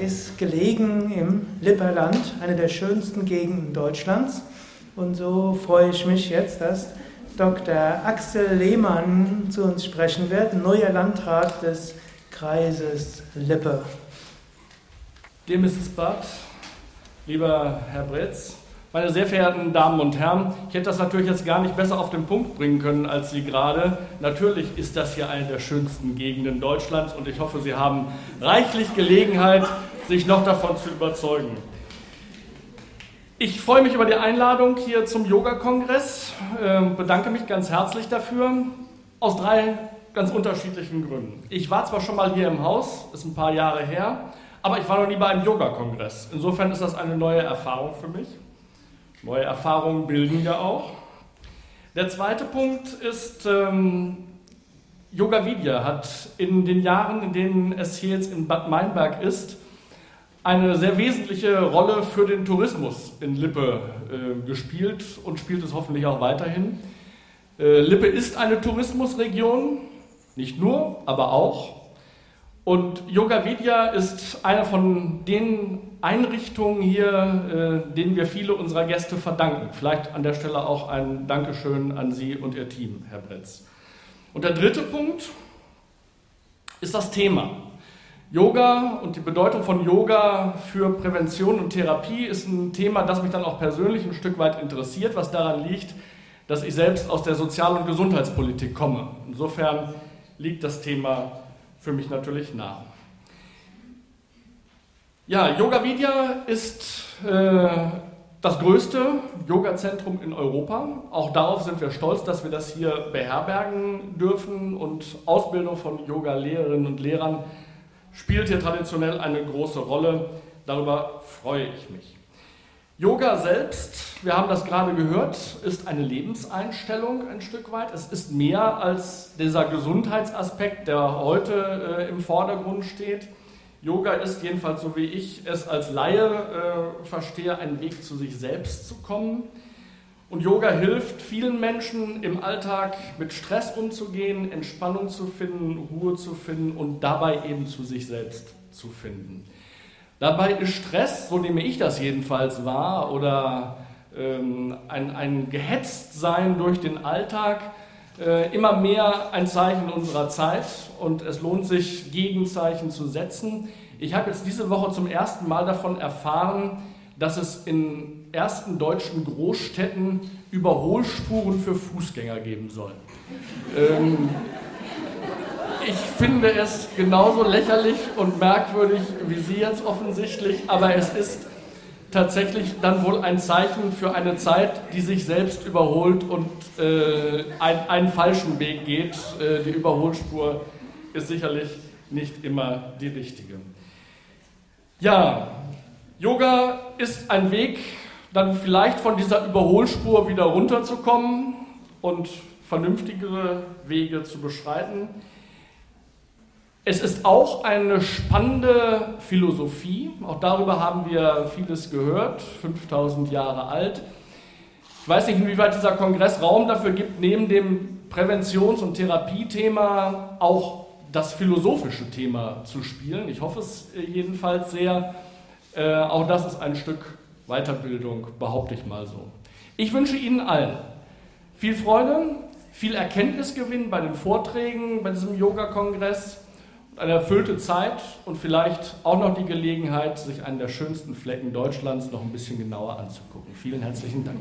ist gelegen im Lipperland, eine der schönsten Gegenden Deutschlands. Und so freue ich mich jetzt, dass Dr. Axel Lehmann zu uns sprechen wird, neuer Landrat des Kreises Lippe. Dear Mrs. es lieber Herr Bretz, meine sehr verehrten Damen und Herren, ich hätte das natürlich jetzt gar nicht besser auf den Punkt bringen können als Sie gerade. Natürlich ist das hier eine der schönsten Gegenden Deutschlands und ich hoffe, Sie haben reichlich Gelegenheit, sich noch davon zu überzeugen. Ich freue mich über die Einladung hier zum Yoga-Kongress, ähm, bedanke mich ganz herzlich dafür, aus drei ganz unterschiedlichen Gründen. Ich war zwar schon mal hier im Haus, ist ein paar Jahre her, aber ich war noch nie bei einem Yoga-Kongress. Insofern ist das eine neue Erfahrung für mich. Neue Erfahrungen bilden ja auch. Der zweite Punkt ist, ähm, Yoga Vidya hat in den Jahren, in denen es hier jetzt in Bad Meinberg ist, eine sehr wesentliche Rolle für den Tourismus in Lippe äh, gespielt und spielt es hoffentlich auch weiterhin. Äh, Lippe ist eine Tourismusregion, nicht nur, aber auch. Und Yoga Vidya ist eine von den Einrichtungen hier, äh, denen wir viele unserer Gäste verdanken. Vielleicht an der Stelle auch ein Dankeschön an Sie und Ihr Team, Herr Bretz. Und der dritte Punkt ist das Thema. Yoga und die Bedeutung von Yoga für Prävention und Therapie ist ein Thema, das mich dann auch persönlich ein Stück weit interessiert, was daran liegt, dass ich selbst aus der Sozial- und Gesundheitspolitik komme. Insofern liegt das Thema für mich natürlich nah. Ja, Yoga Vidya ist äh, das größte Yoga-Zentrum in Europa. Auch darauf sind wir stolz, dass wir das hier beherbergen dürfen und Ausbildung von Yoga-Lehrerinnen und Lehrern spielt hier traditionell eine große Rolle. Darüber freue ich mich. Yoga selbst, wir haben das gerade gehört, ist eine Lebenseinstellung ein Stück weit. Es ist mehr als dieser Gesundheitsaspekt, der heute äh, im Vordergrund steht. Yoga ist jedenfalls, so wie ich es als Laie äh, verstehe, ein Weg zu sich selbst zu kommen. Und Yoga hilft vielen Menschen im Alltag mit Stress umzugehen, Entspannung zu finden, Ruhe zu finden und dabei eben zu sich selbst zu finden. Dabei ist Stress, so nehme ich das jedenfalls wahr, oder ähm, ein, ein Gehetztsein durch den Alltag äh, immer mehr ein Zeichen unserer Zeit und es lohnt sich, Gegenzeichen zu setzen. Ich habe jetzt diese Woche zum ersten Mal davon erfahren, dass es in ersten deutschen Großstädten Überholspuren für Fußgänger geben soll. Ähm, ich finde es genauso lächerlich und merkwürdig wie Sie jetzt offensichtlich, aber es ist tatsächlich dann wohl ein Zeichen für eine Zeit, die sich selbst überholt und äh, ein, einen falschen Weg geht. Äh, die Überholspur ist sicherlich nicht immer die richtige. Ja, Yoga ist ein Weg, dann vielleicht von dieser Überholspur wieder runterzukommen und vernünftigere Wege zu beschreiten. Es ist auch eine spannende Philosophie. Auch darüber haben wir vieles gehört, 5000 Jahre alt. Ich weiß nicht, inwieweit dieser Kongress Raum dafür gibt, neben dem Präventions- und Therapiethema auch das philosophische Thema zu spielen. Ich hoffe es jedenfalls sehr. Äh, auch das ist ein Stück Weiterbildung, behaupte ich mal so. Ich wünsche Ihnen allen viel Freude, viel Erkenntnisgewinn bei den Vorträgen, bei diesem Yoga-Kongress eine erfüllte Zeit und vielleicht auch noch die Gelegenheit, sich einen der schönsten Flecken Deutschlands noch ein bisschen genauer anzugucken. Vielen herzlichen Dank.